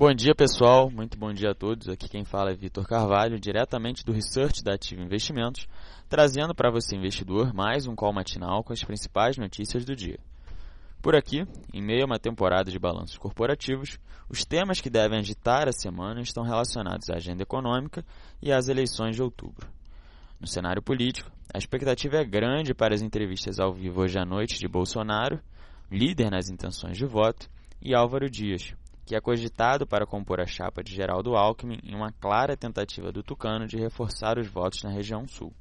Bom dia, pessoal. Muito bom dia a todos. Aqui quem fala é Vitor Carvalho, diretamente do Research da Ativa Investimentos, trazendo para você, investidor, mais um call matinal com as principais notícias do dia. Por aqui, em meio a uma temporada de balanços corporativos, os temas que devem agitar a semana estão relacionados à agenda econômica e às eleições de outubro. No cenário político, a expectativa é grande para as entrevistas ao vivo hoje à noite de Bolsonaro, líder nas intenções de voto, e Álvaro Dias, que é cogitado para compor a chapa de Geraldo Alckmin em uma clara tentativa do Tucano de reforçar os votos na região sul.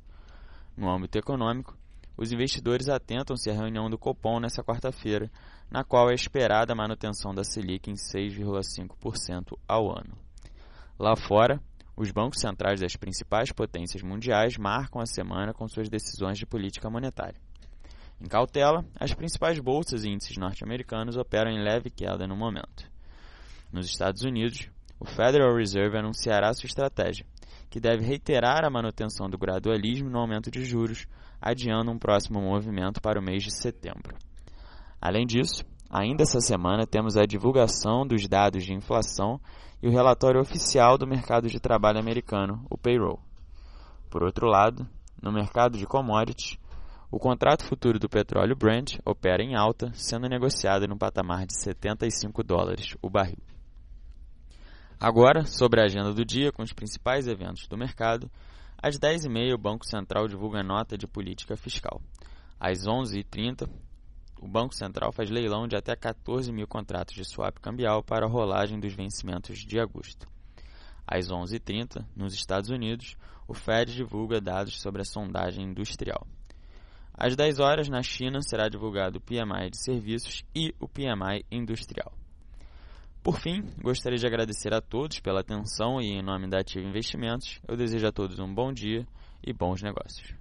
No âmbito econômico, os investidores atentam-se à reunião do Copom nesta quarta-feira, na qual é esperada a manutenção da Selic em 6,5% ao ano. Lá fora, os bancos centrais das principais potências mundiais marcam a semana com suas decisões de política monetária. Em cautela, as principais bolsas e índices norte-americanos operam em leve queda no momento. Nos Estados Unidos, o Federal Reserve anunciará sua estratégia, que deve reiterar a manutenção do gradualismo no aumento de juros, adiando um próximo movimento para o mês de setembro. Além disso, ainda essa semana temos a divulgação dos dados de inflação e o relatório oficial do mercado de trabalho americano, o payroll. Por outro lado, no mercado de commodities, o contrato futuro do petróleo Brent opera em alta, sendo negociado no patamar de 75 dólares o barril. Agora, sobre a agenda do dia com os principais eventos do mercado, às 10h30 o Banco Central divulga nota de política fiscal. Às 11h30, o Banco Central faz leilão de até 14 mil contratos de swap cambial para a rolagem dos vencimentos de agosto. Às 11h30, nos Estados Unidos, o Fed divulga dados sobre a sondagem industrial. Às 10 horas, na China, será divulgado o PMI de serviços e o PMI industrial. Por fim, gostaria de agradecer a todos pela atenção e, em nome da Ativa Investimentos, eu desejo a todos um bom dia e bons negócios.